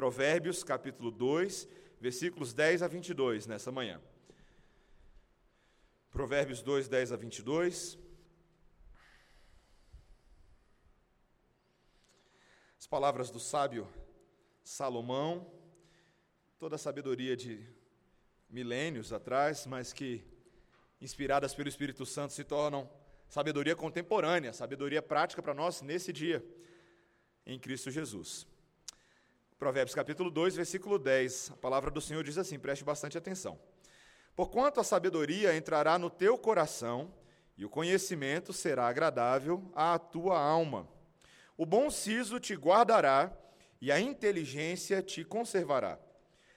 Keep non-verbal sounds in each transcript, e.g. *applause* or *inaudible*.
Provérbios, capítulo 2, versículos 10 a 22, nessa manhã. Provérbios 2, 10 a 22. As palavras do sábio Salomão, toda a sabedoria de milênios atrás, mas que, inspiradas pelo Espírito Santo, se tornam sabedoria contemporânea, sabedoria prática para nós nesse dia, em Cristo Jesus. Provérbios capítulo 2, versículo 10, a palavra do Senhor diz assim: preste bastante atenção. Porquanto a sabedoria entrará no teu coração, e o conhecimento será agradável à tua alma. O bom siso te guardará, e a inteligência te conservará,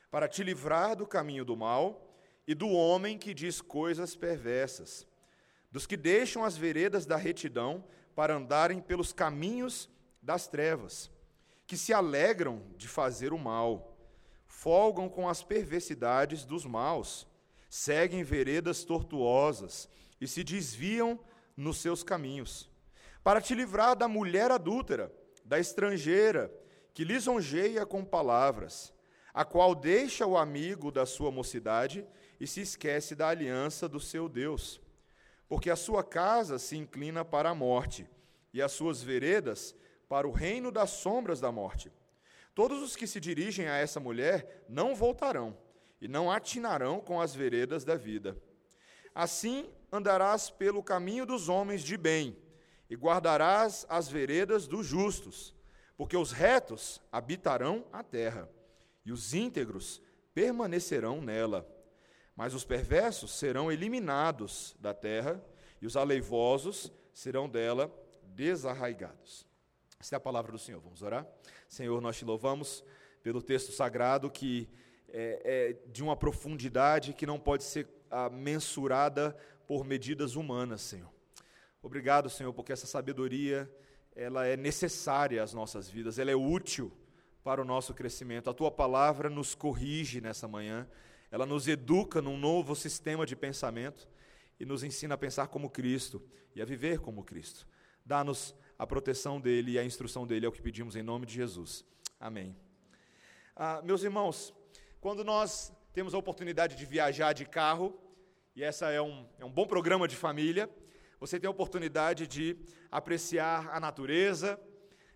para te livrar do caminho do mal e do homem que diz coisas perversas, dos que deixam as veredas da retidão para andarem pelos caminhos das trevas que se alegram de fazer o mal, folgam com as perversidades dos maus, seguem veredas tortuosas e se desviam nos seus caminhos. Para te livrar da mulher adúltera, da estrangeira, que lisonjeia com palavras, a qual deixa o amigo da sua mocidade e se esquece da aliança do seu Deus. Porque a sua casa se inclina para a morte, e as suas veredas para o reino das sombras da morte. Todos os que se dirigem a essa mulher não voltarão e não atinarão com as veredas da vida. Assim andarás pelo caminho dos homens de bem e guardarás as veredas dos justos, porque os retos habitarão a terra e os íntegros permanecerão nela. Mas os perversos serão eliminados da terra e os aleivosos serão dela desarraigados. Esta é a palavra do Senhor. Vamos orar? Senhor, nós te louvamos pelo texto sagrado que é, é de uma profundidade que não pode ser ah, mensurada por medidas humanas, Senhor. Obrigado, Senhor, porque essa sabedoria ela é necessária às nossas vidas, ela é útil para o nosso crescimento. A tua palavra nos corrige nessa manhã, ela nos educa num novo sistema de pensamento e nos ensina a pensar como Cristo e a viver como Cristo. Dá-nos a proteção dele e a instrução dele é o que pedimos em nome de Jesus. Amém. Ah, meus irmãos, quando nós temos a oportunidade de viajar de carro, e essa é um, é um bom programa de família, você tem a oportunidade de apreciar a natureza,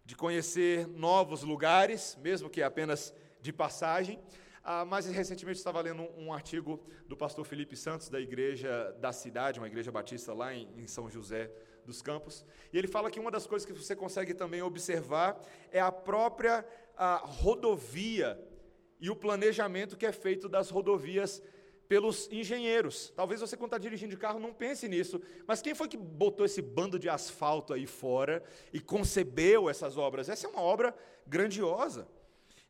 de conhecer novos lugares, mesmo que apenas de passagem. Ah, mas recentemente estava lendo um, artigo do pastor Felipe Santos, da igreja da cidade, uma igreja batista lá em, em São José dos campos. E ele fala que uma das coisas que você consegue também observar é a própria a rodovia e o planejamento que é feito das rodovias pelos engenheiros. Talvez você, quando está dirigindo de carro, não pense nisso, mas quem foi que botou esse bando de asfalto aí fora e concebeu essas obras? Essa é uma obra grandiosa.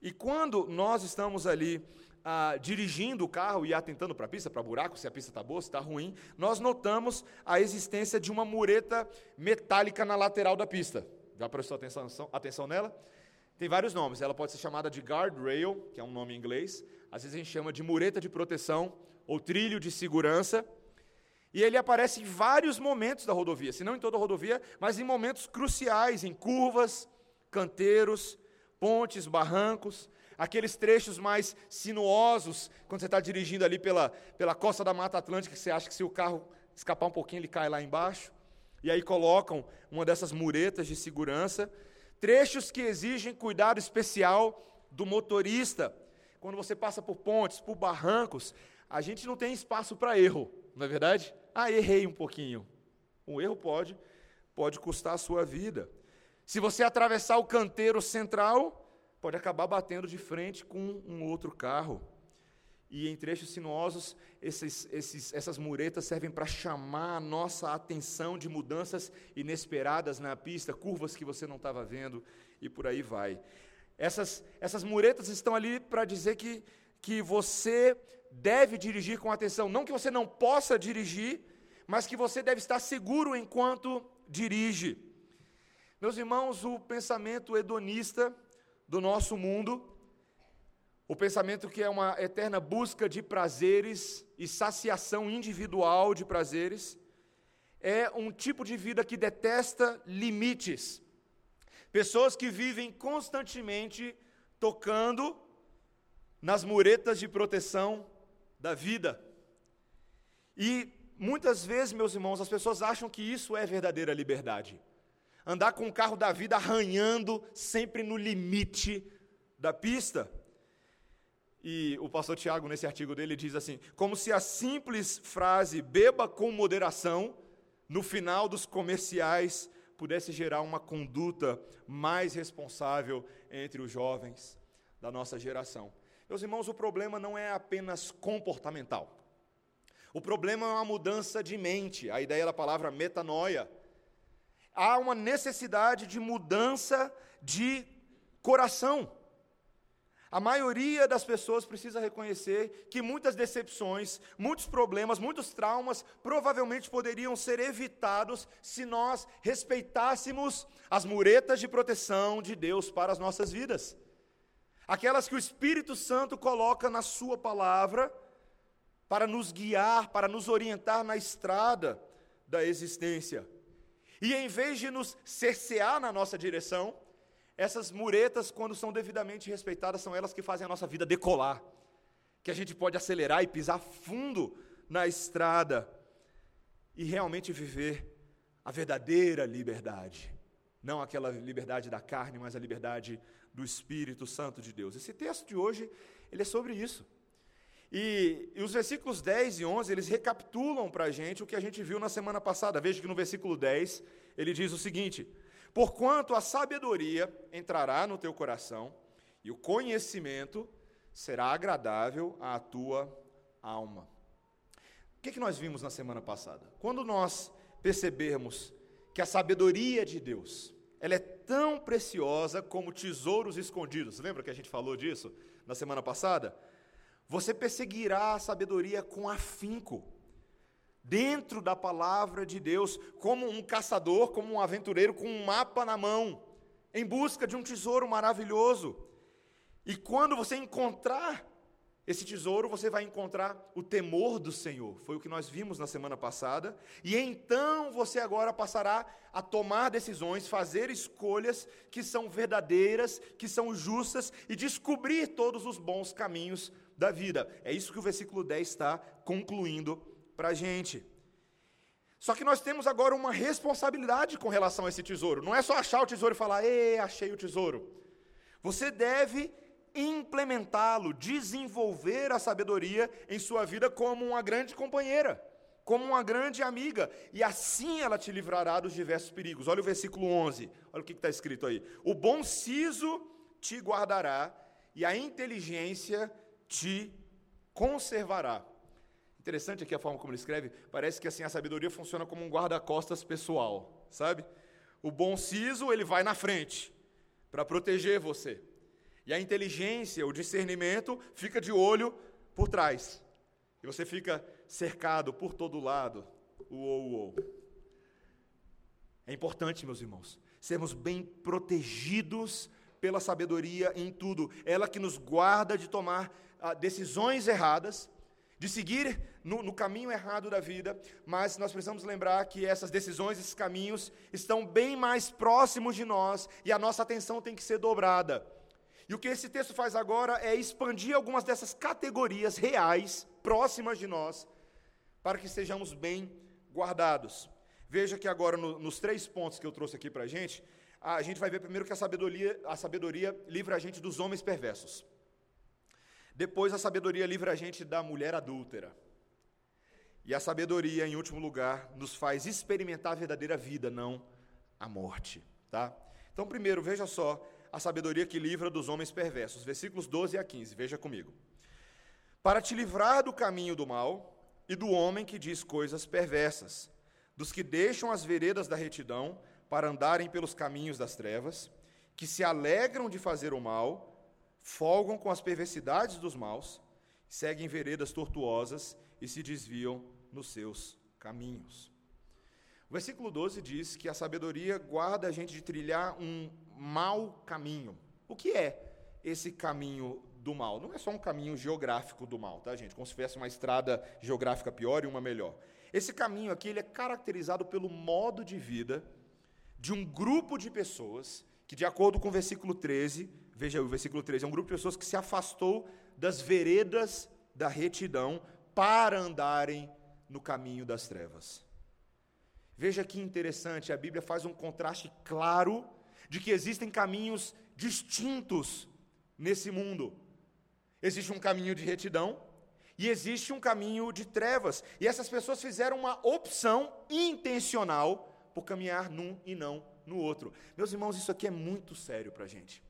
E quando nós estamos ali ah, dirigindo o carro e atentando para a pista, para buraco, se a pista está boa, se está ruim, nós notamos a existência de uma mureta metálica na lateral da pista. Já prestou atenção, atenção nela? Tem vários nomes. Ela pode ser chamada de guardrail, que é um nome em inglês. Às vezes a gente chama de mureta de proteção ou trilho de segurança. E ele aparece em vários momentos da rodovia, se não em toda a rodovia, mas em momentos cruciais, em curvas, canteiros, pontes, barrancos aqueles trechos mais sinuosos, quando você está dirigindo ali pela, pela costa da Mata Atlântica, que você acha que se o carro escapar um pouquinho, ele cai lá embaixo. E aí colocam uma dessas muretas de segurança. Trechos que exigem cuidado especial do motorista. Quando você passa por pontes, por barrancos, a gente não tem espaço para erro, não é verdade? Ah, errei um pouquinho. Um erro pode, pode custar a sua vida. Se você atravessar o canteiro central, pode acabar batendo de frente com um outro carro. E em trechos sinuosos, esses, esses, essas muretas servem para chamar a nossa atenção de mudanças inesperadas na pista, curvas que você não estava vendo, e por aí vai. Essas, essas muretas estão ali para dizer que, que você deve dirigir com atenção. Não que você não possa dirigir, mas que você deve estar seguro enquanto dirige. Meus irmãos, o pensamento hedonista do nosso mundo, o pensamento que é uma eterna busca de prazeres e saciação individual de prazeres, é um tipo de vida que detesta limites. Pessoas que vivem constantemente tocando nas muretas de proteção da vida. E muitas vezes, meus irmãos, as pessoas acham que isso é verdadeira liberdade. Andar com o carro da vida arranhando sempre no limite da pista. E o pastor Tiago, nesse artigo dele, diz assim: como se a simples frase beba com moderação, no final dos comerciais, pudesse gerar uma conduta mais responsável entre os jovens da nossa geração. Meus irmãos, o problema não é apenas comportamental. O problema é uma mudança de mente, a ideia da palavra metanoia. Há uma necessidade de mudança de coração. A maioria das pessoas precisa reconhecer que muitas decepções, muitos problemas, muitos traumas provavelmente poderiam ser evitados se nós respeitássemos as muretas de proteção de Deus para as nossas vidas. Aquelas que o Espírito Santo coloca na Sua palavra para nos guiar, para nos orientar na estrada da existência. E em vez de nos cercear na nossa direção, essas muretas, quando são devidamente respeitadas, são elas que fazem a nossa vida decolar. Que a gente pode acelerar e pisar fundo na estrada e realmente viver a verdadeira liberdade. Não aquela liberdade da carne, mas a liberdade do Espírito Santo de Deus. Esse texto de hoje, ele é sobre isso. E, e, os versículos 10 e 11, eles recapitulam para a gente o que a gente viu na semana passada. Veja que no versículo 10, ele diz o seguinte: Porquanto a sabedoria entrará no teu coração, e o conhecimento será agradável à tua alma. O que, que nós vimos na semana passada? Quando nós percebermos que a sabedoria de Deus, ela é tão preciosa como tesouros escondidos. Lembra que a gente falou disso na semana passada? Você perseguirá a sabedoria com afinco dentro da palavra de Deus, como um caçador, como um aventureiro com um mapa na mão, em busca de um tesouro maravilhoso. E quando você encontrar esse tesouro, você vai encontrar o temor do Senhor. Foi o que nós vimos na semana passada. E então você agora passará a tomar decisões, fazer escolhas que são verdadeiras, que são justas e descobrir todos os bons caminhos da vida. É isso que o versículo 10 está concluindo para a gente. Só que nós temos agora uma responsabilidade com relação a esse tesouro. Não é só achar o tesouro e falar, ê, achei o tesouro. Você deve implementá-lo, desenvolver a sabedoria em sua vida como uma grande companheira, como uma grande amiga, e assim ela te livrará dos diversos perigos. Olha o versículo 11, olha o que está escrito aí: O bom siso te guardará, e a inteligência te conservará. Interessante aqui a forma como ele escreve, parece que assim a sabedoria funciona como um guarda-costas pessoal, sabe? O bom siso, ele vai na frente para proteger você. E a inteligência, o discernimento, fica de olho por trás. E você fica cercado por todo lado. Uou, uou. É importante, meus irmãos, sermos bem protegidos pela sabedoria em tudo. Ela que nos guarda de tomar ah, decisões erradas, de seguir no, no, caminho errado da vida, mas nós precisamos lembrar que essas decisões, esses caminhos, estão bem mais próximos de nós e a nossa atenção tem que ser dobrada. E o que esse texto faz agora é expandir algumas dessas categorias reais, próximas de nós, para que sejamos bem guardados. Veja que agora, no, nos três pontos que eu trouxe aqui para a gente, a gente vai ver primeiro que a sabedoria, a sabedoria livra a gente dos homens perversos. Depois, a sabedoria livra a gente da mulher adúltera. E a sabedoria, em último lugar, nos faz experimentar a verdadeira vida, não a morte. Tá? Então, primeiro, veja só a sabedoria que livra dos homens perversos. Versículos 12 a 15, veja comigo. Para te livrar do caminho do mal e do homem que diz coisas perversas, dos que deixam as veredas da retidão para andarem pelos caminhos das trevas, que se alegram de fazer o mal folgam com as perversidades dos maus, seguem veredas tortuosas e se desviam nos seus caminhos. O versículo 12 diz que a sabedoria guarda a gente de trilhar um mau caminho. O que é esse caminho do mal? Não é só um caminho geográfico do mal, tá, gente? Como se fosse uma estrada geográfica pior e uma melhor. Esse caminho aqui ele é caracterizado pelo modo de vida de um grupo de pessoas que, de acordo com o versículo 13, veja o versículo 13, é um grupo de pessoas que se afastou das veredas da retidão para andarem no caminho das trevas. Veja que interessante, a Bíblia faz um contraste claro de que existem caminhos distintos nesse mundo. Existe um caminho de retidão e existe um caminho de trevas. E essas pessoas fizeram uma opção intencional por caminhar num e não no outro. Meus irmãos, isso aqui é muito sério para a gente.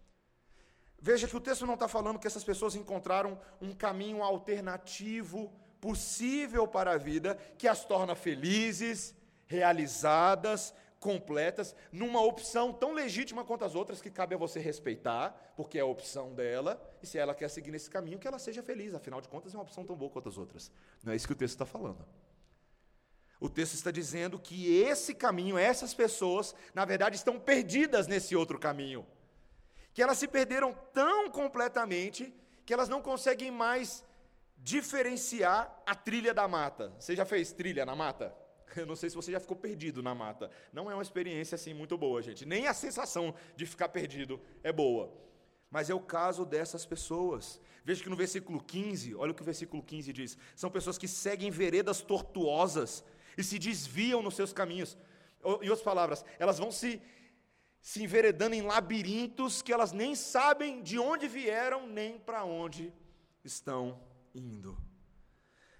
Veja que o texto não está falando que essas pessoas encontraram um caminho alternativo possível para a vida que as torna felizes, realizadas, completas, numa opção tão legítima quanto as outras que cabe a você respeitar, porque é a opção dela, e se ela quer seguir nesse caminho, que ela seja feliz, afinal de contas é uma opção tão boa quanto as outras. Não é isso que o texto está falando. O texto está dizendo que esse caminho, essas pessoas, na verdade, estão perdidas nesse outro caminho. Que elas se perderam tão completamente que elas não conseguem mais diferenciar a trilha da mata. Você já fez trilha na mata? *laughs* Eu não sei se você já ficou perdido na mata. Não é uma experiência assim muito boa, gente. Nem a sensação de ficar perdido é boa. Mas é o caso dessas pessoas. Veja que no versículo 15, olha o que o versículo 15 diz: são pessoas que seguem veredas tortuosas e se desviam nos seus caminhos. Em outras palavras, elas vão se, se enveredando em labirintos que elas nem sabem de onde vieram nem para onde estão indo.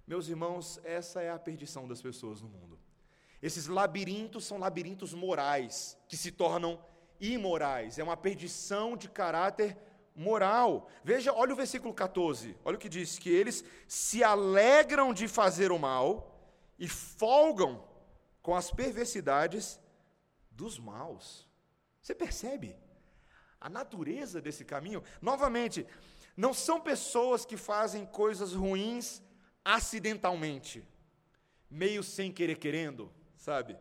Meus irmãos, essa é a perdição das pessoas no mundo. Esses labirintos são labirintos morais, que se tornam imorais. É uma perdição de caráter moral. Veja, olha o versículo 14. Olha o que diz: que eles se alegram de fazer o mal e folgam com as perversidades dos maus. Você percebe? A natureza desse caminho, novamente, não são pessoas que fazem coisas ruins acidentalmente, meio sem querer querendo, sabe?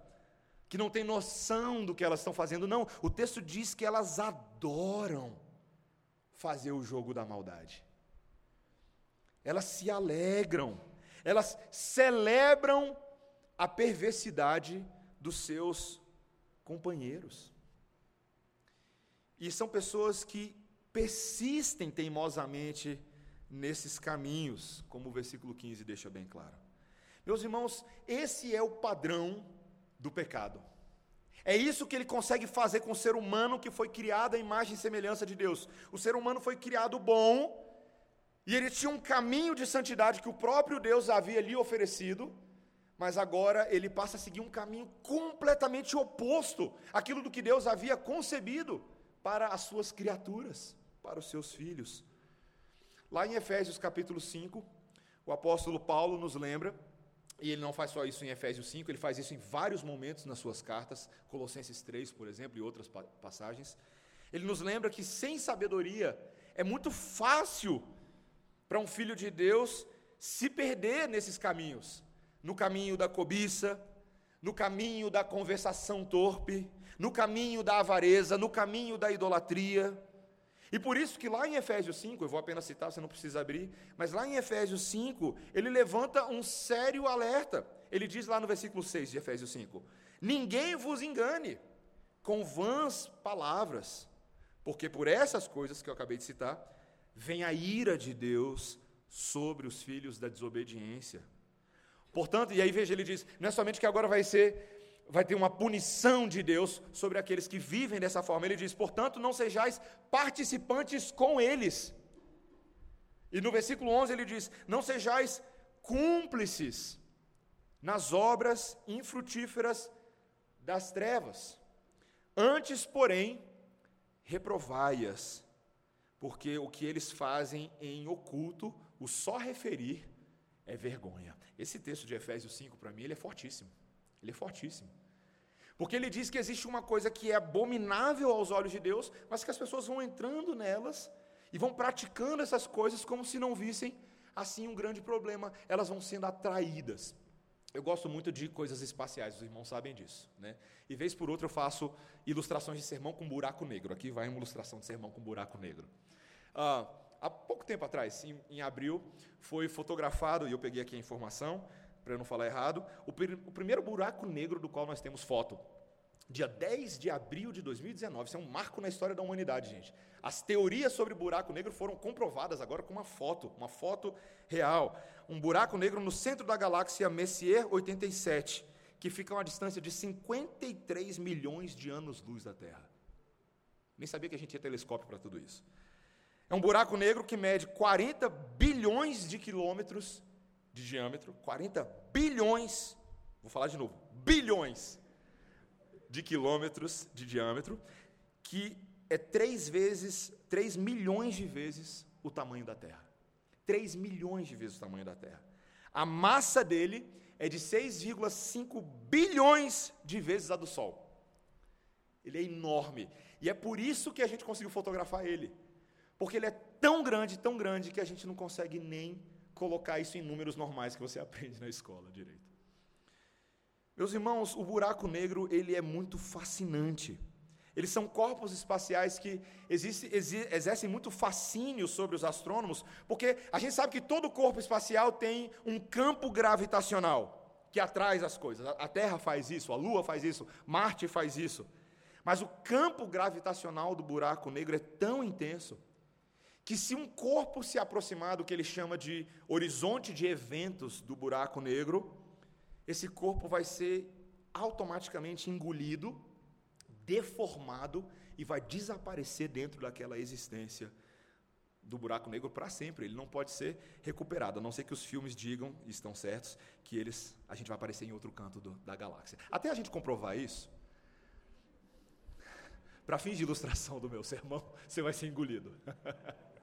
Que não tem noção do que elas estão fazendo. Não, o texto diz que elas adoram fazer o jogo da maldade. Elas se alegram, elas celebram a perversidade dos seus companheiros. E são pessoas que persistem teimosamente nesses caminhos, como o versículo 15 deixa bem claro. Meus irmãos, esse é o padrão do pecado. É isso que ele consegue fazer com o ser humano que foi criado à imagem e semelhança de Deus. O ser humano foi criado bom, e ele tinha um caminho de santidade que o próprio Deus havia lhe oferecido, mas agora ele passa a seguir um caminho completamente oposto àquilo do que Deus havia concebido para as suas criaturas, para os seus filhos. Lá em Efésios capítulo 5, o apóstolo Paulo nos lembra, e ele não faz só isso em Efésios 5, ele faz isso em vários momentos nas suas cartas, Colossenses 3, por exemplo, e outras passagens. Ele nos lembra que sem sabedoria é muito fácil para um filho de Deus se perder nesses caminhos no caminho da cobiça, no caminho da conversação torpe, no caminho da avareza, no caminho da idolatria. E por isso que lá em Efésios 5, eu vou apenas citar, você não precisa abrir, mas lá em Efésios 5, ele levanta um sério alerta. Ele diz lá no versículo 6 de Efésios 5: Ninguém vos engane com vãs palavras, porque por essas coisas que eu acabei de citar, vem a ira de Deus sobre os filhos da desobediência. Portanto, e aí veja, ele diz: não é somente que agora vai ser vai ter uma punição de Deus sobre aqueles que vivem dessa forma. Ele diz: portanto, não sejais participantes com eles. E no versículo 11 ele diz: não sejais cúmplices nas obras infrutíferas das trevas. Antes, porém, reprovai-as, porque o que eles fazem em oculto, o só referir é vergonha. Esse texto de Efésios 5, para mim, ele é fortíssimo. Ele é fortíssimo. Porque ele diz que existe uma coisa que é abominável aos olhos de Deus, mas que as pessoas vão entrando nelas e vão praticando essas coisas como se não vissem assim um grande problema. Elas vão sendo atraídas. Eu gosto muito de coisas espaciais, os irmãos sabem disso. Né? E vez por outra eu faço ilustrações de sermão com buraco negro. Aqui vai uma ilustração de sermão com buraco negro. Ah, há pouco tempo atrás, em, em abril, foi fotografado, e eu peguei aqui a informação, para eu não falar errado, o, o, primeiro buraco negro do qual nós temos foto. dia 10 de abril de 2019. Isso é um marco na história da humanidade, gente. As teorias sobre buraco negro foram comprovadas agora com uma foto, uma foto real. Um buraco negro no centro da galáxia Messier 87, que fica a uma distância de 53 milhões de anos-luz da Terra. Nem sabia que a gente tinha telescópio para tudo isso. É um buraco negro que mede 40 bilhões de quilômetros de diâmetro, 40 bilhões, vou falar de novo, bilhões de quilômetros de diâmetro, que é três vezes, três milhões de vezes o tamanho da Terra. 3 milhões de vezes o tamanho da Terra. A massa dele é de 6,5 bilhões de vezes a do Sol. Ele é enorme. E é por isso que a gente conseguiu fotografar ele. Porque ele é tão grande, tão grande, que a gente não consegue nem colocar isso em números normais que você *laughs* aprende na escola direito. Meus irmãos, o buraco negro, ele é muito fascinante. Eles são corpos espaciais que existe, exercem muito fascínio sobre os astrônomos, porque a gente sabe que todo corpo espacial tem um campo gravitacional que atrai as coisas. A Terra faz isso, a Lua faz isso, Marte faz isso. Mas o campo gravitacional do buraco negro é tão intenso que se um corpo se aproximar do que ele chama de horizonte de eventos do buraco negro, esse corpo vai ser automaticamente engolido deformado e vai desaparecer dentro daquela existência do buraco negro para sempre. Ele não pode ser recuperado, a não ser que os filmes digam, e estão certos, que eles a gente vai aparecer em outro canto do, da galáxia. Até a gente comprovar isso, para fins de ilustração do meu sermão, *laughs* você vai ser engolido. *laughs*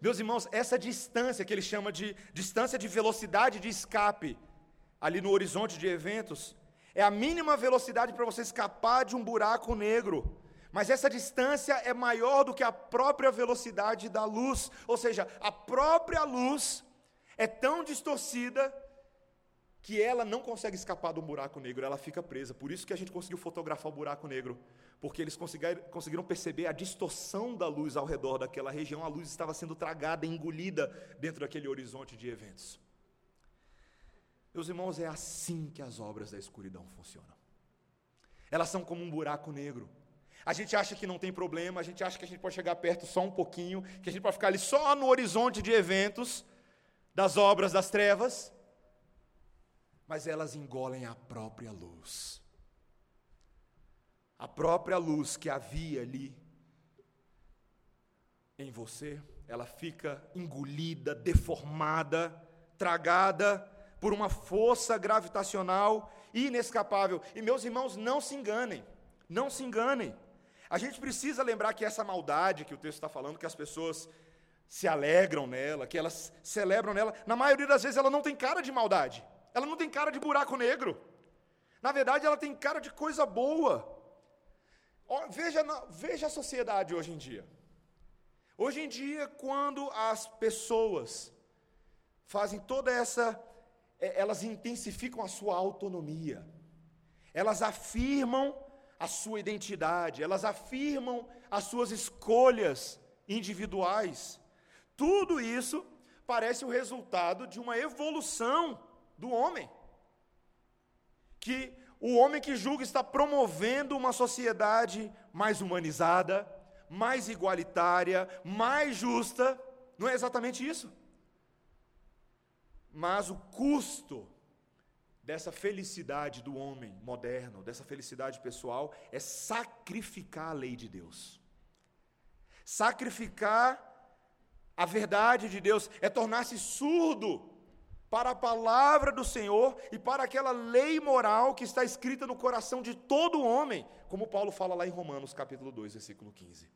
Meus irmãos, essa distância que ele chama de distância de velocidade de escape, ali no horizonte de eventos, é a mínima velocidade para você escapar de um buraco negro. Mas essa distância é maior do que a própria velocidade da luz. Ou seja, a própria luz é tão distorcida que ela não consegue escapar de um buraco negro, ela fica presa. Por isso que a gente conseguiu fotografar o buraco negro, porque eles conseguiram, perceber a distorção da luz ao redor daquela região. A luz estava sendo tragada, engolida dentro daquele horizonte de eventos. Meus irmãos, é assim que as obras da escuridão funcionam. Elas são como um buraco negro. A gente acha que não tem problema, a gente acha que a gente pode chegar perto só um pouquinho, que a gente pode ficar ali só no horizonte de eventos das obras das trevas, mas elas engolem a própria luz. A própria luz que havia ali em você, ela fica engolida, deformada, tragada por uma força gravitacional inescapável. E meus irmãos, não se enganem, não se enganem. A gente precisa lembrar que essa maldade que o texto está falando, que as pessoas se alegram nela, que elas celebram nela, na maioria das vezes ela não tem cara de maldade, ela não tem cara de buraco negro. Na verdade, ela tem cara de coisa boa. Veja, veja a sociedade hoje em dia. Hoje em dia, quando as pessoas fazem toda essa é, elas intensificam a sua autonomia, elas afirmam a sua identidade, elas afirmam as suas escolhas individuais. Tudo isso parece o resultado de uma evolução do homem. Que o homem que julga está promovendo uma sociedade mais humanizada, mais igualitária, mais justa. Não é exatamente isso? Mas o custo dessa felicidade do homem moderno, dessa felicidade pessoal, é sacrificar a lei de Deus. Sacrificar a verdade de Deus, é tornar-se surdo para a palavra do Senhor e para aquela lei moral que está escrita no coração de todo homem, como Paulo fala lá em Romanos capítulo 2, versículo 15.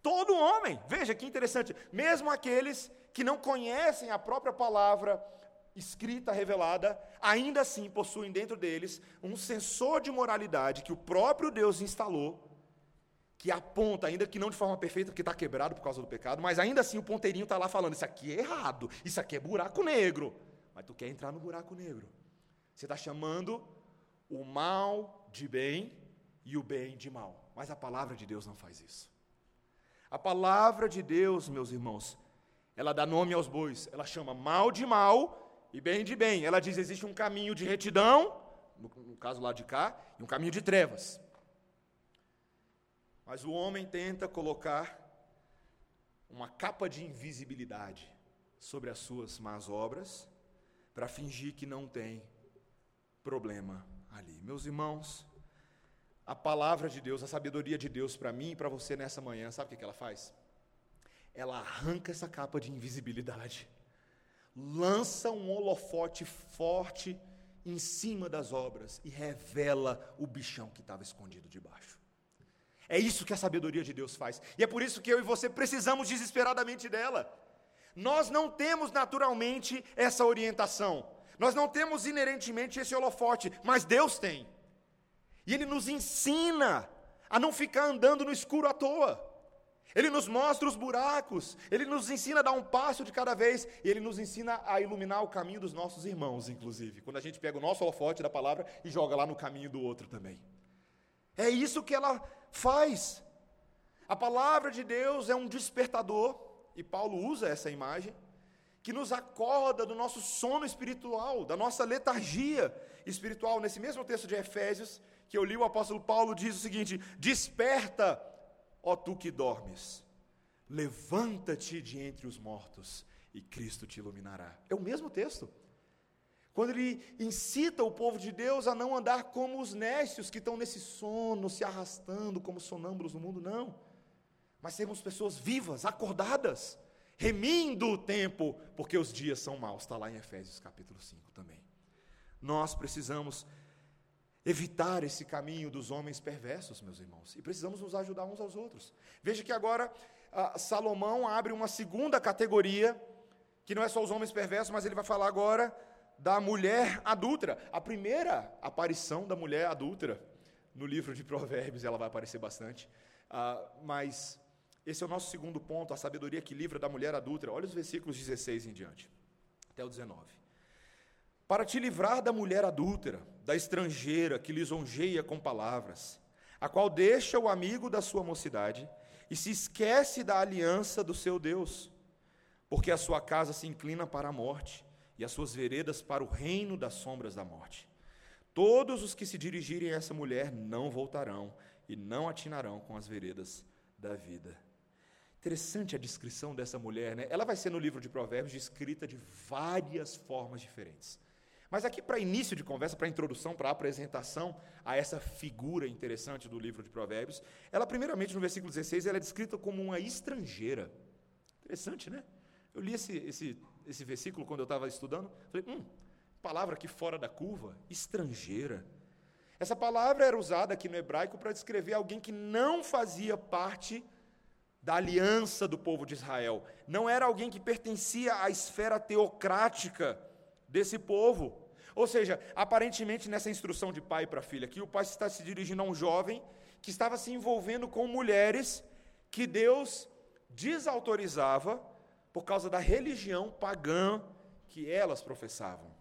Todo homem, veja que interessante, mesmo aqueles que não conhecem a própria palavra escrita, revelada, ainda assim possuem dentro deles um sensor de moralidade que o próprio Deus instalou, que aponta, ainda que não de forma perfeita, porque está quebrado por causa do pecado, mas ainda assim o ponteirinho está lá falando: isso aqui é errado, isso aqui é buraco negro. Mas tu quer entrar no buraco negro. Você está chamando o mal de bem e o bem de mal. Mas a palavra de Deus não faz isso. A palavra de Deus, meus irmãos, ela dá nome aos bois, ela chama mal de mal e bem de bem. Ela diz: existe um caminho de retidão, no, no caso lá de cá, e um caminho de trevas. Mas o homem tenta colocar uma capa de invisibilidade sobre as suas más obras, para fingir que não tem problema ali. Meus irmãos, a palavra de Deus, a sabedoria de Deus para mim e para você nessa manhã, sabe o que ela faz? Ela arranca essa capa de invisibilidade, lança um holofote forte em cima das obras e revela o bichão que estava escondido debaixo. É isso que a sabedoria de Deus faz. E é por isso que eu e você precisamos desesperadamente dela. Nós não temos naturalmente essa orientação. Nós não temos inerentemente esse holofote, mas Deus tem. E Ele nos ensina a não ficar andando no escuro à toa. Ele nos mostra os buracos, Ele nos ensina a dar um passo de cada vez, e Ele nos ensina a iluminar o caminho dos nossos irmãos, inclusive, quando a gente pega o nosso holofote da palavra e joga lá no caminho do outro também. É isso que ela faz. A palavra de Deus é um despertador, e Paulo usa essa imagem, que nos acorda do nosso sono espiritual, da nossa letargia espiritual. Nesse mesmo texto de Efésios, que eu li, o apóstolo Paulo diz o seguinte: Desperta, ó tu que dormes, levanta-te de entre os mortos, e Cristo te iluminará. É o mesmo texto. Quando ele incita o povo de Deus a não andar como os nécios que estão nesse sono, se arrastando como sonâmbulos no mundo, não. Mas sermos pessoas vivas, acordadas, remindo o tempo, porque os dias são maus. Está lá em Efésios capítulo 5 também. Nós precisamos evitar esse caminho dos homens perversos, meus irmãos, e precisamos nos ajudar uns aos outros. Veja que agora Salomão abre uma segunda categoria, que não é só os homens perversos, mas ele vai falar agora da mulher adúltera. A primeira aparição da mulher adúltera no livro de Provérbios, ela vai aparecer bastante. Uh, mas esse é o nosso segundo ponto, a sabedoria que livra da mulher adúltera. Olha os versículos 16 em diante, até o 19. Para te livrar da mulher adúltera, da estrangeira que lisonjeia com palavras, a qual deixa o amigo da sua mocidade e se esquece da aliança do seu Deus, porque a sua casa se inclina para a morte e as suas veredas para o reino das sombras da morte. Todos os que se dirigirem a essa mulher não voltarão e não atinarão com as veredas da vida. Interessante a descrição dessa mulher, né? Ela vai ser no livro de Provérbios descrita de várias formas diferentes. Mas aqui, para início de conversa, para introdução, para apresentação a essa figura interessante do livro de Provérbios, ela, primeiramente, no versículo 16, ela é descrita como uma estrangeira. Interessante, né? Eu li esse, esse esse versículo quando eu estava estudando. Falei, hum, palavra aqui fora da curva, estrangeira. Essa palavra era usada aqui no hebraico para descrever alguém que não fazia parte da aliança do povo de Israel. Não era alguém que pertencia à esfera teocrática desse povo. Ou seja, aparentemente nessa instrução de pai para filha, aqui o pai está se dirigindo a um jovem que estava se envolvendo com mulheres que Deus desautorizava por causa da religião pagã que elas professavam.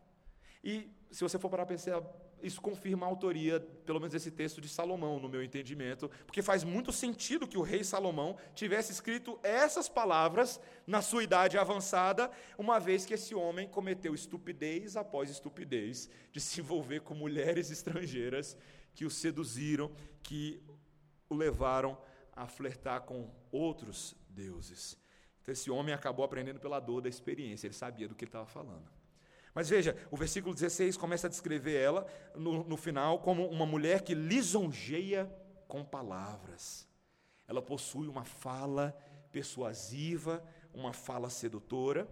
E se você for para pensar, isso confirma a autoria, pelo menos esse texto de Salomão, no meu entendimento, porque faz muito sentido que o rei Salomão tivesse escrito essas palavras na sua idade avançada, uma vez que esse homem cometeu estupidez após estupidez de se envolver com mulheres estrangeiras que o seduziram, que o levaram a flertar com outros deuses. Então, esse homem acabou aprendendo pela dor da experiência, ele sabia do que ele estava falando. Mas veja, o versículo 16 começa a descrever ela, no, no final, como uma mulher que lisonjeia com palavras. Ela possui uma fala persuasiva, uma fala sedutora.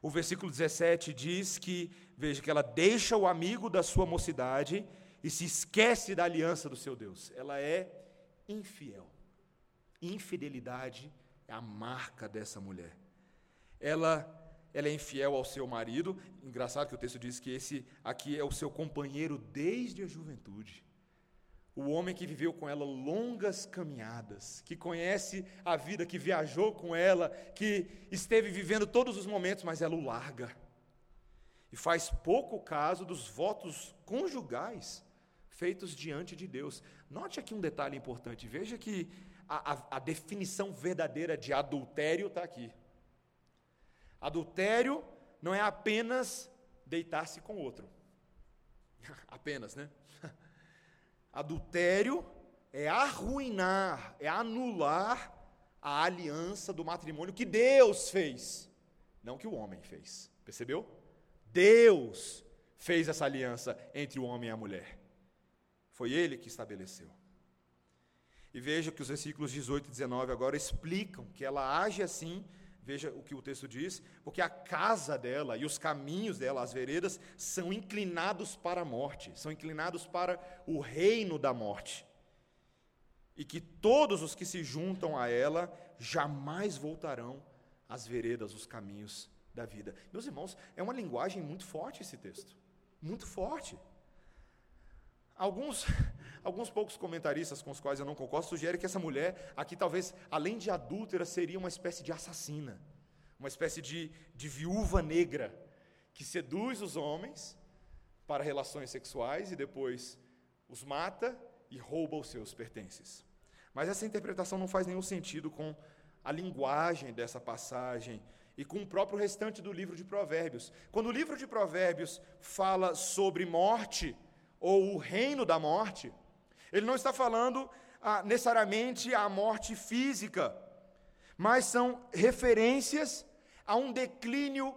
O versículo 17 diz que, veja, que ela deixa o amigo da sua mocidade e se esquece da aliança do seu Deus. Ela é infiel. Infidelidade é a marca dessa mulher. Ela, ela é infiel ao seu marido. Engraçado que o texto diz que esse aqui é o seu companheiro desde a juventude. O homem que viveu com ela longas caminhadas, que conhece a vida, que viajou com ela, que esteve vivendo todos os momentos, mas ela o larga. E faz pouco caso dos votos conjugais feitos diante de Deus. Note aqui um detalhe importante. Veja que a, a, a definição verdadeira de adultério está aqui. Adultério não é apenas deitar-se com outro. *laughs* Apenas, né? *laughs* Adultério é arruinar, é anular a aliança do matrimônio que Deus fez, não que o homem fez. Percebeu? Deus fez essa aliança entre o homem e a mulher. Foi ele que estabeleceu. E veja que os versículos 18 e 19 agora explicam que ela age assim, veja o que o texto diz, porque a casa dela e os caminhos dela, as veredas, são inclinados para a morte, são inclinados para o reino da morte. E que todos os que se juntam a ela jamais voltarão às veredas, os caminhos da vida. Meus irmãos, é uma linguagem muito forte esse texto, muito forte. Alguns, *laughs* alguns poucos comentaristas com os quais eu não concordo sugerem que essa mulher, aqui talvez, além de adúltera, seria uma espécie de assassina, uma espécie de, de viúva negra, que seduz os homens para relações sexuais e depois os mata e rouba os seus pertences. Mas essa interpretação não faz nenhum sentido com a linguagem dessa passagem e com o próprio restante do livro de Provérbios. Quando o livro de Provérbios fala sobre morte, ou o reino da morte, ele não está falando ah, necessariamente a morte física, mas são referências a um declínio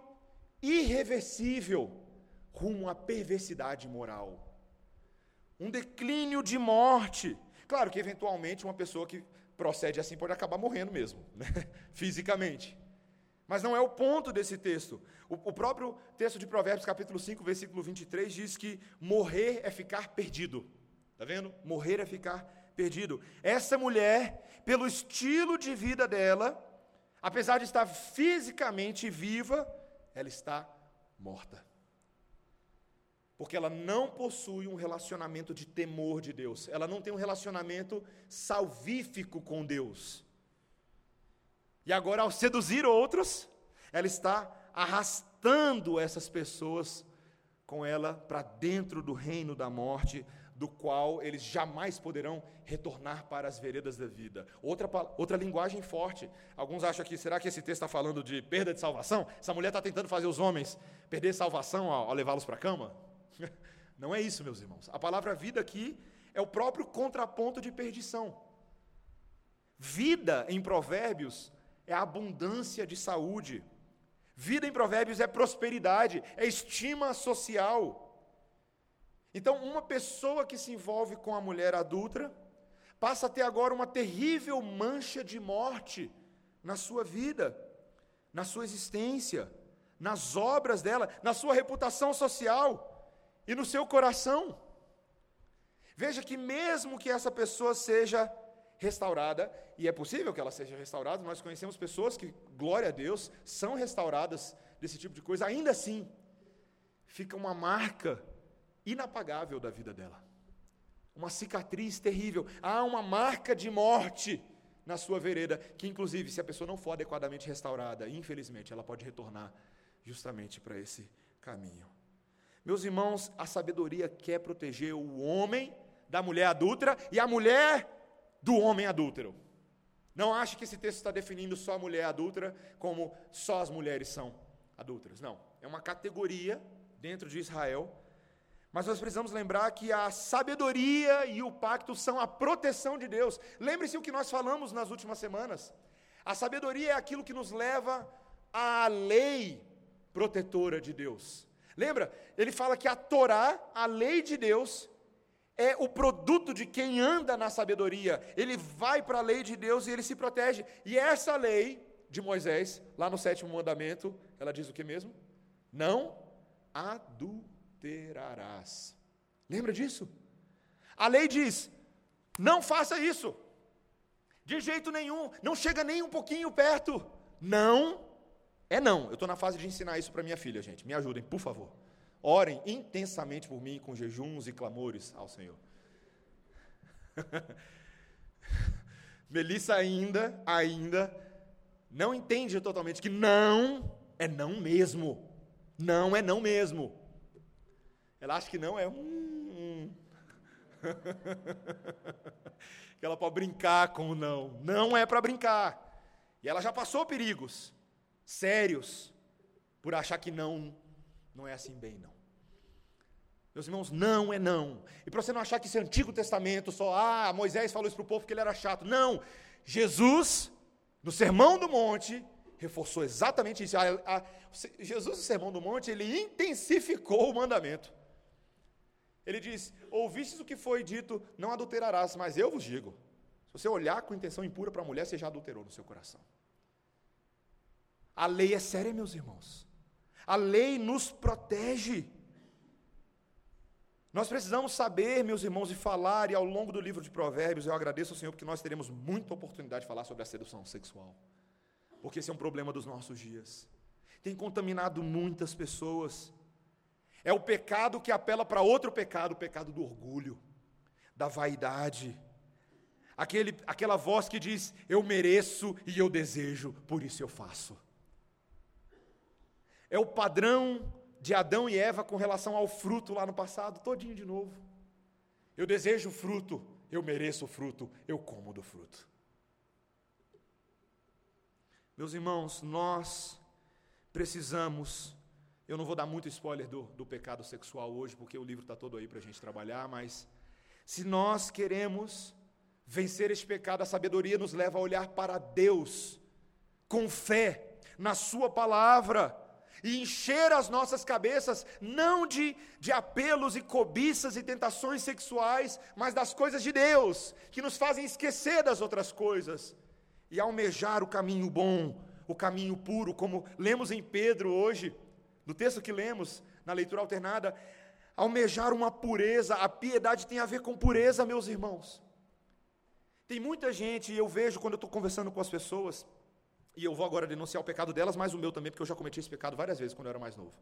irreversível rumo à perversidade moral. Um declínio de morte. Claro que, eventualmente, uma pessoa que procede assim pode acabar morrendo mesmo, né? *laughs* fisicamente. Mas não é o ponto desse texto. O, o, próprio texto de Provérbios, capítulo 5, versículo 23, diz que morrer é ficar perdido. Está vendo? Morrer é ficar perdido. Essa mulher, pelo estilo de vida dela, apesar de estar fisicamente viva, ela está morta. Porque ela não possui um relacionamento de temor de Deus. Ela não tem um relacionamento salvífico com Deus. E agora, ao seduzir outros, ela está arrastando essas pessoas com ela para dentro do reino da morte, do qual eles jamais poderão retornar para as veredas da vida. Outra, outra linguagem forte. Alguns acham que, será que esse texto está falando de perda de salvação? Essa mulher está tentando fazer os homens perder salvação ao, ao levá-los para a cama? *laughs* Não é isso, meus irmãos. A palavra vida aqui é o próprio contraponto de perdição. Vida, em Provérbios, é abundância de saúde. Vida em Provérbios é prosperidade, é estima social. Então, uma pessoa que se envolve com a mulher adulta passa a ter agora uma terrível mancha de morte na sua vida, na sua existência, nas obras dela, na sua reputação social e no seu coração. Veja que, mesmo que essa pessoa seja restaurada, e é possível que ela seja restaurada, nós conhecemos pessoas que, glória a Deus, são restauradas desse tipo de coisa, ainda assim, fica uma marca inapagável da vida dela. Uma cicatriz terrível. Há uma marca de morte na sua vereda, que inclusive, se a pessoa não for adequadamente restaurada, infelizmente, ela pode retornar justamente para esse caminho. Meus irmãos, a sabedoria quer proteger o homem da mulher adulta e a mulher do homem adúltero. Não ache que esse texto está definindo só a mulher adúltera como só as mulheres são adúlteras. Não. É uma categoria dentro de Israel. Mas nós precisamos lembrar que a sabedoria e o pacto são a proteção de Deus. Lembre-se o que nós falamos nas últimas semanas. A sabedoria é aquilo que nos leva à lei protetora de Deus. Lembra? Ele fala que a Torá, a lei de Deus, é o produto de quem anda na sabedoria. Ele vai para a lei de Deus e ele se protege. E essa lei de Moisés, lá no sétimo mandamento, ela diz o que mesmo? Não adulterarás. Lembra disso? A lei diz: não faça isso. De jeito nenhum, não chega nem um pouquinho perto. Não é não. Eu estou na fase de ensinar isso para minha filha, gente. Me ajudem, por favor. Orem intensamente por mim com jejuns e clamores ao Senhor. *laughs* Melissa ainda, ainda não entende totalmente que não é não mesmo. Não é não mesmo. Ela acha que não é um. *laughs* que ela pode brincar com o não. Não é para brincar. E ela já passou perigos sérios por achar que não não é assim bem não. Meus irmãos, não é não. E para você não achar que esse Antigo Testamento só, ah, Moisés falou isso para o povo porque ele era chato. Não. Jesus, no Sermão do Monte, reforçou exatamente isso. A, a, Jesus, no Sermão do Monte, ele intensificou o mandamento. Ele diz: Ouvistes o que foi dito, não adulterarás, mas eu vos digo. Se você olhar com intenção impura para a mulher, você já adulterou no seu coração. A lei é séria, meus irmãos. A lei nos protege. Nós precisamos saber, meus irmãos, e falar, e ao longo do livro de Provérbios, eu agradeço ao Senhor porque nós teremos muita oportunidade de falar sobre a sedução sexual. Porque esse é um problema dos nossos dias. Tem contaminado muitas pessoas. É o pecado que apela para outro pecado, o pecado do orgulho, da vaidade. Aquele, aquela voz que diz: Eu mereço e eu desejo, por isso eu faço. É o padrão de Adão e Eva com relação ao fruto lá no passado, todinho de novo. Eu desejo o fruto, eu mereço o fruto, eu como do fruto. Meus irmãos, nós precisamos, eu não vou dar muito spoiler do, do pecado sexual hoje, porque o livro está todo aí para a gente trabalhar, mas se nós queremos vencer este pecado, a sabedoria nos leva a olhar para Deus com fé na Sua palavra e encher as nossas cabeças não de, de apelos e cobiças e tentações sexuais, mas das coisas de Deus, que nos fazem esquecer das outras coisas e almejar o caminho bom, o caminho puro, como lemos em Pedro hoje, no texto que lemos na leitura alternada, almejar uma pureza, a piedade tem a ver com pureza, meus irmãos. Tem muita gente, e eu vejo quando eu estou conversando com as pessoas, e eu vou agora denunciar o pecado delas, mas o meu também, porque eu já cometi esse pecado várias vezes quando eu era mais novo.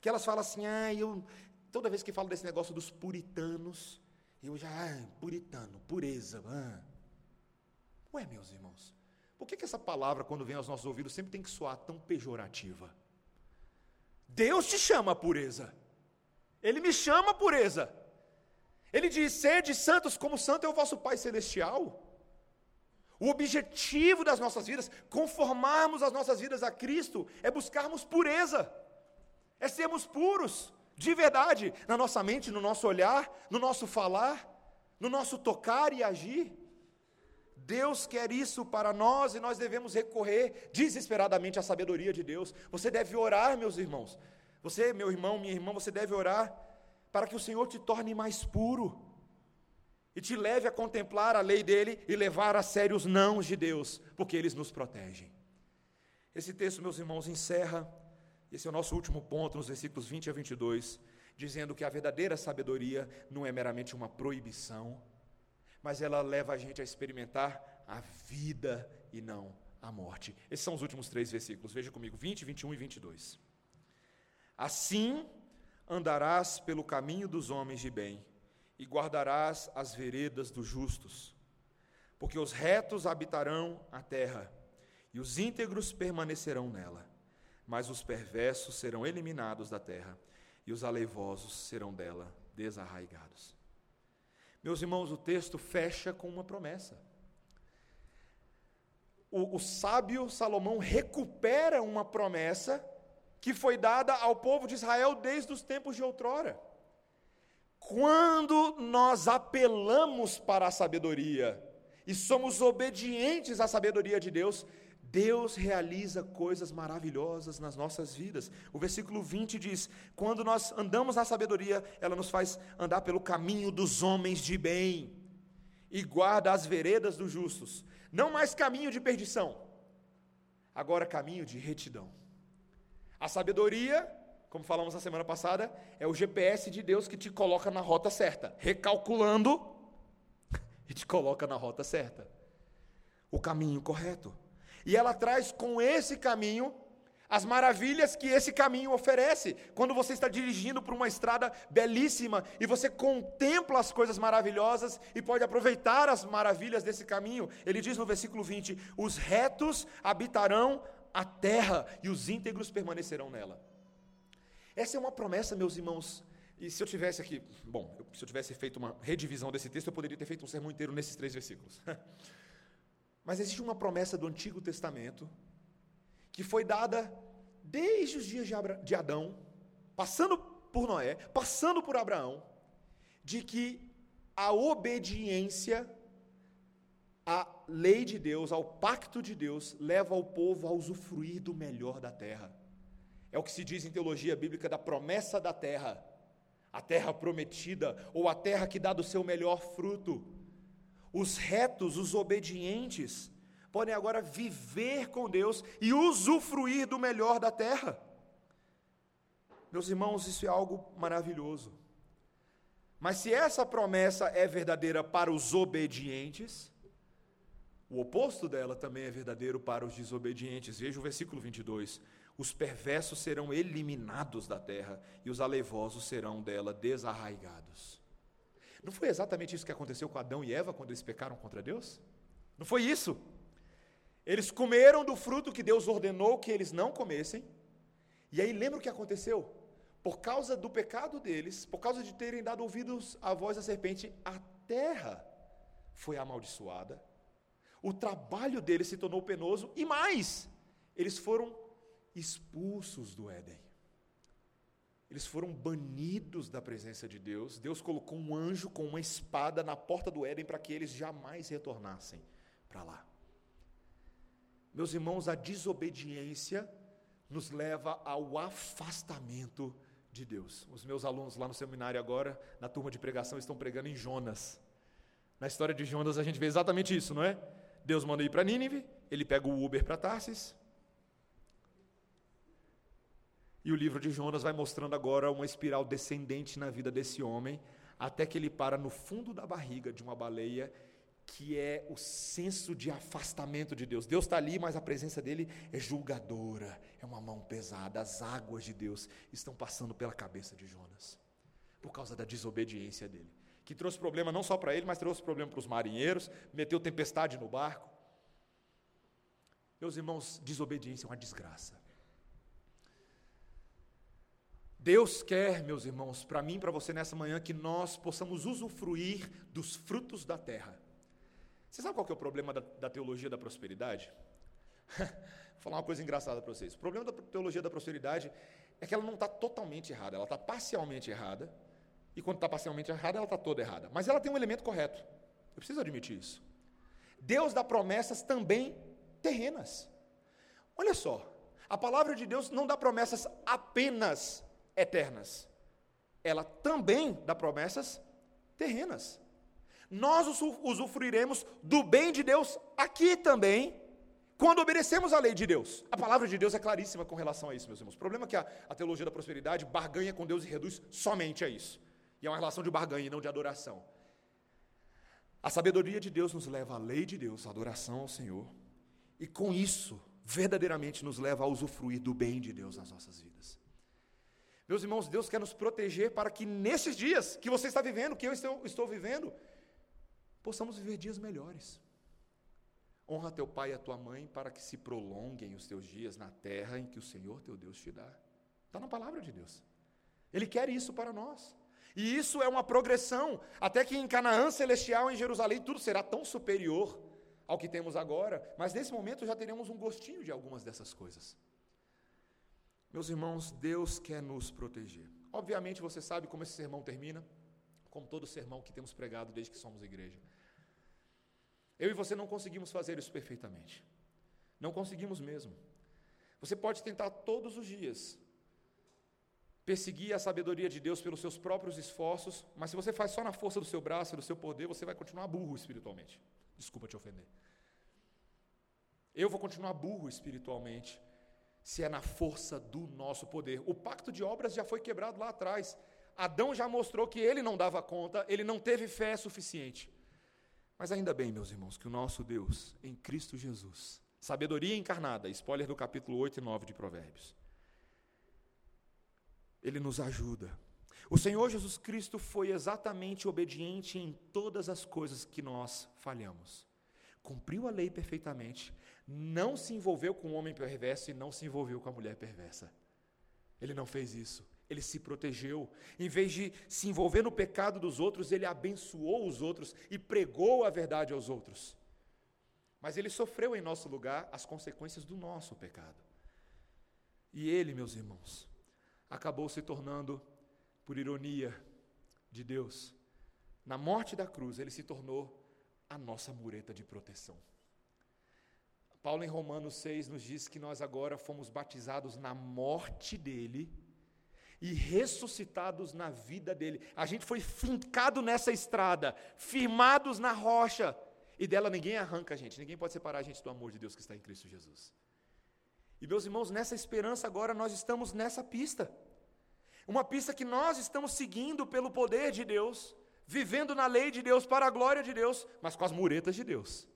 Que elas falam assim, ah, eu, toda vez que falo desse negócio dos puritanos, eu já, ah, puritano, pureza. Ah. Ué, meus irmãos, por que, que essa palavra, quando vem aos nossos ouvidos, sempre tem que soar tão pejorativa? Deus te chama a pureza. Ele me chama a pureza. Ele diz: sede santos como santo é o vosso Pai Celestial. O objetivo das nossas vidas, conformarmos as nossas vidas a Cristo, é buscarmos pureza, é sermos puros, de verdade, na nossa mente, no nosso olhar, no nosso falar, no nosso tocar e agir. Deus quer isso para nós e nós devemos recorrer desesperadamente à sabedoria de Deus. Você deve orar, meus irmãos. Você, meu irmão, minha irmã, você deve orar para que o Senhor te torne mais puro e te leve a contemplar a lei dele e levar a sério os nãos de Deus, porque eles nos protegem. Esse texto, meus irmãos, encerra, esse é o nosso último ponto, nos versículos 20 a 22, dizendo que a verdadeira sabedoria não é meramente uma proibição, mas ela leva a gente a experimentar a vida e não a morte. Esses são os últimos três versículos, veja comigo, 20, 21 e 22. Assim andarás pelo caminho dos homens de bem, e guardarás as veredas dos justos. Porque os retos habitarão a terra, e os íntegros permanecerão nela. Mas os perversos serão eliminados da terra, e os aleivosos serão dela desarraigados. Meus irmãos, o texto fecha com uma promessa. O, o sábio Salomão recupera uma promessa que foi dada ao povo de Israel desde os tempos de outrora. Quando nós apelamos para a sabedoria e somos obedientes à sabedoria de Deus, Deus realiza coisas maravilhosas nas nossas vidas. O versículo 20 diz: Quando nós andamos na sabedoria, ela nos faz andar pelo caminho dos homens de bem e guarda as veredas dos justos. Não mais caminho de perdição, agora caminho de retidão. A sabedoria como falamos na semana passada, é o GPS de Deus que te coloca na rota certa, recalculando *laughs* e te coloca na rota certa. O caminho correto. E ela traz com esse caminho as maravilhas que esse caminho oferece. Quando você está dirigindo por uma estrada belíssima e você contempla as coisas maravilhosas e pode aproveitar as maravilhas desse caminho, ele diz no versículo 20: Os retos habitarão a terra e os íntegros permanecerão nela. Essa é uma promessa, meus irmãos. E se eu tivesse aqui, bom, se eu tivesse feito uma redivisão desse texto, eu poderia ter feito um sermão inteiro nesses três versículos. *laughs* Mas existe uma promessa do Antigo Testamento que foi dada desde os dias de Adão, passando por Noé, passando por Abraão, de que a obediência à lei de Deus, ao pacto de Deus, leva o povo a usufruir do melhor da terra. É o que se diz em teologia bíblica da promessa da terra, a terra prometida, ou a terra que dá do seu melhor fruto. Os retos, os obedientes, podem agora viver com Deus e usufruir do melhor da terra. Meus irmãos, isso é algo maravilhoso. Mas se essa promessa é verdadeira para os obedientes, o oposto dela também é verdadeiro para os desobedientes. Veja o versículo 22. Os perversos serão eliminados da terra e os alevosos serão dela desarraigados. Não foi exatamente isso que aconteceu com Adão e Eva quando eles pecaram contra Deus? Não foi isso? Eles comeram do fruto que Deus ordenou que eles não comessem. E aí lembra o que aconteceu? Por causa do pecado deles, por causa de terem dado ouvidos à voz da serpente, a terra foi amaldiçoada. O trabalho deles se tornou penoso e mais, eles foram expulsos do Éden. Eles foram banidos da presença de Deus. Deus colocou um anjo com uma espada na porta do Éden para que eles jamais retornassem para lá. Meus irmãos, a desobediência nos leva ao afastamento de Deus. Os meus alunos lá no seminário agora, na turma de pregação, estão pregando em Jonas. Na história de Jonas a gente vê exatamente isso, não é? Deus manda ir para Nínive, ele pega o Uber para Tarsis, E o livro de Jonas vai mostrando agora uma espiral descendente na vida desse homem, até que ele para no fundo da barriga de uma baleia, que é o senso de afastamento de Deus. Deus está ali, mas a presença dele é julgadora, é uma mão pesada. As águas de Deus estão passando pela cabeça de Jonas, por causa da desobediência dele, que trouxe problema não só para ele, mas trouxe problema para os marinheiros, meteu tempestade no barco. Meus irmãos, desobediência é uma desgraça. Deus quer, meus irmãos, para mim e para você nessa manhã, que nós possamos usufruir dos frutos da terra. Você sabe qual é o problema da, da teologia da prosperidade? *laughs* Vou falar uma coisa engraçada para vocês. O problema da teologia da prosperidade é que ela não está totalmente errada, ela está parcialmente errada. E quando está parcialmente errada, ela está toda errada. Mas ela tem um elemento correto. Eu preciso admitir isso. Deus dá promessas também terrenas. Olha só, a palavra de Deus não dá promessas apenas eternas, ela também dá promessas terrenas. Nós usufruiremos do bem de Deus aqui também, quando obedecemos a lei de Deus. A palavra de Deus é claríssima com relação a isso, meus irmãos. O problema é que a, a teologia da prosperidade barganha com Deus e reduz somente a isso. E é uma relação de barganha e não de adoração. A sabedoria de Deus nos leva à lei de Deus, à adoração ao Senhor. E com isso, verdadeiramente nos leva a usufruir do bem de Deus nas nossas vidas. Meus irmãos, Deus quer nos proteger para que nesses dias que você está vivendo, que eu estou, estou vivendo, possamos viver dias melhores. Honra teu pai e a tua mãe para que se prolonguem os teus dias na terra em que o Senhor teu Deus te dá. Está na palavra de Deus. Ele quer isso para nós. E isso é uma progressão, até que em Canaã celestial, em Jerusalém, tudo será tão superior ao que temos agora, mas nesse momento já teremos um gostinho de algumas dessas coisas. Meus irmãos, Deus quer nos proteger. Obviamente você sabe como esse sermão termina, como todo sermão que temos pregado desde que somos igreja. Eu e você não conseguimos fazer isso perfeitamente. Não conseguimos mesmo. Você pode tentar todos os dias perseguir a sabedoria de Deus pelos seus próprios esforços, mas se você faz só na força do seu braço, do seu poder, você vai continuar burro espiritualmente. Desculpa te ofender. Eu vou continuar burro espiritualmente se é na força do nosso poder. O pacto de obras já foi quebrado lá atrás. Adão já mostrou que ele não dava conta, ele não teve fé suficiente. Mas ainda bem, meus irmãos, que o nosso Deus, em Cristo Jesus, sabedoria encarnada, spoiler do capítulo 8 e 9 de Provérbios, ele nos ajuda. O Senhor Jesus Cristo foi exatamente obediente em todas as coisas que nós falhamos. Cumpriu a lei perfeitamente, não se envolveu com o homem perverso e não se envolveu com a mulher perversa. Ele não fez isso. Ele se protegeu. Em vez de se envolver no pecado dos outros, ele abençoou os outros e pregou a verdade aos outros. Mas ele sofreu em nosso lugar as consequências do nosso pecado. E ele, meus irmãos, acabou se tornando Por ironia de Deus, na morte da cruz, ele se tornou a nossa mureta de proteção. Paulo, em Romanos 6, nos diz que nós agora fomos batizados na morte dele e ressuscitados na vida dele. A gente foi fincado nessa estrada, firmados na rocha, e dela ninguém arranca a gente, ninguém pode separar a gente do amor de Deus que está em Cristo Jesus. E meus irmãos, nessa esperança agora nós estamos nessa pista. Uma pista que nós estamos seguindo pelo poder de Deus, vivendo na lei de Deus para a glória de Deus, mas com as muretas de Deus.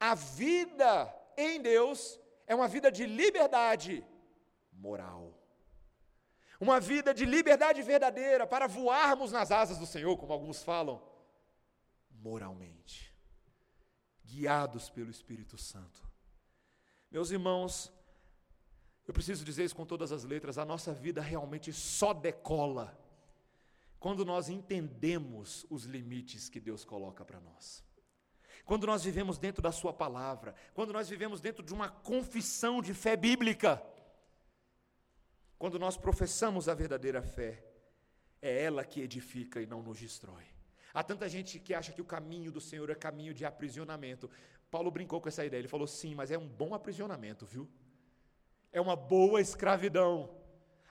A vida em Deus é uma vida de liberdade moral. Uma vida de liberdade verdadeira para voarmos nas asas do Senhor, como alguns falam, moralmente, guiados pelo Espírito Santo. Meus irmãos, eu preciso dizer isso com todas as letras: a nossa vida realmente só decola quando nós entendemos os limites que Deus coloca para nós. Quando nós vivemos dentro da Sua palavra, quando nós vivemos dentro de uma confissão de fé bíblica, quando nós professamos a verdadeira fé, é ela que edifica e não nos destrói. Há tanta gente que acha que o caminho do Senhor é caminho de aprisionamento. Paulo brincou com essa ideia. Ele falou: sim, mas é um bom aprisionamento, viu? É uma boa escravidão.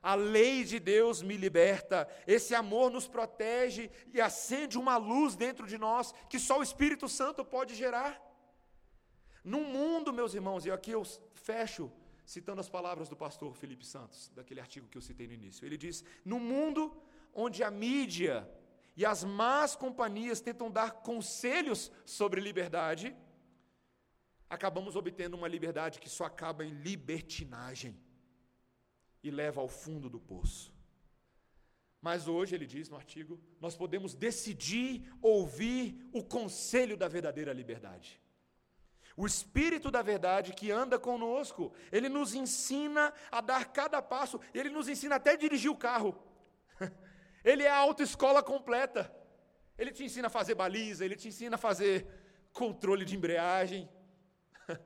A lei de Deus me liberta, esse amor nos protege e acende uma luz dentro de nós que só o Espírito Santo pode gerar. Num mundo, meus irmãos, e aqui eu fecho citando as palavras do pastor Felipe Santos, daquele artigo que eu citei no início. Ele diz: No mundo onde a mídia e as más companhias tentam dar conselhos sobre liberdade, acabamos obtendo uma liberdade que só acaba em libertinagem e leva ao fundo do poço. Mas hoje, ele diz no artigo, nós podemos decidir ouvir o conselho da verdadeira liberdade. O Espírito da verdade que anda conosco, ele nos ensina a dar cada passo, ele nos ensina até a dirigir o carro. *laughs* Ele é a autoescola completa. Ele te ensina a fazer baliza, ele te ensina a fazer controle de embreagem. *laughs*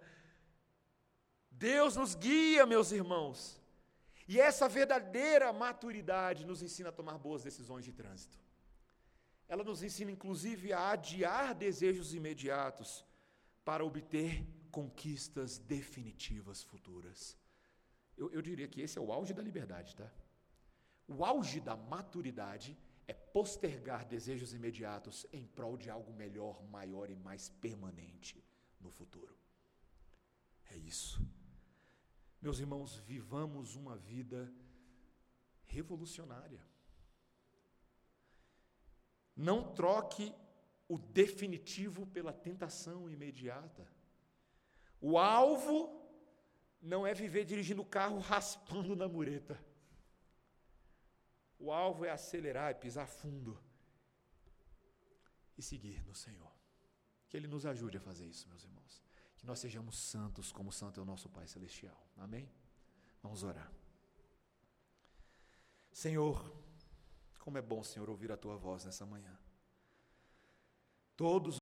Deus nos guia, meus irmãos. E essa verdadeira maturidade nos ensina a tomar boas decisões de trânsito. Ela nos ensina, inclusive, a adiar desejos imediatos para obter conquistas definitivas futuras. Eu, eu, diria que esse é o auge da liberdade, tá? O auge da maturidade é postergar desejos imediatos em prol de algo melhor, maior e mais permanente no futuro. É isso. Meus irmãos, vivamos uma vida revolucionária. Não troque o definitivo pela tentação imediata. O alvo não é viver dirigindo o carro *laughs* raspando na mureta. O alvo é acelerar e pisar fundo e seguir no Senhor. Que Ele nos ajude a fazer isso, meus irmãos. Que nós sejamos santos como santo é o nosso Pai Celestial. Amém? Vamos orar. Senhor, como é bom, Senhor, ouvir a Tua voz nessa manhã. Todos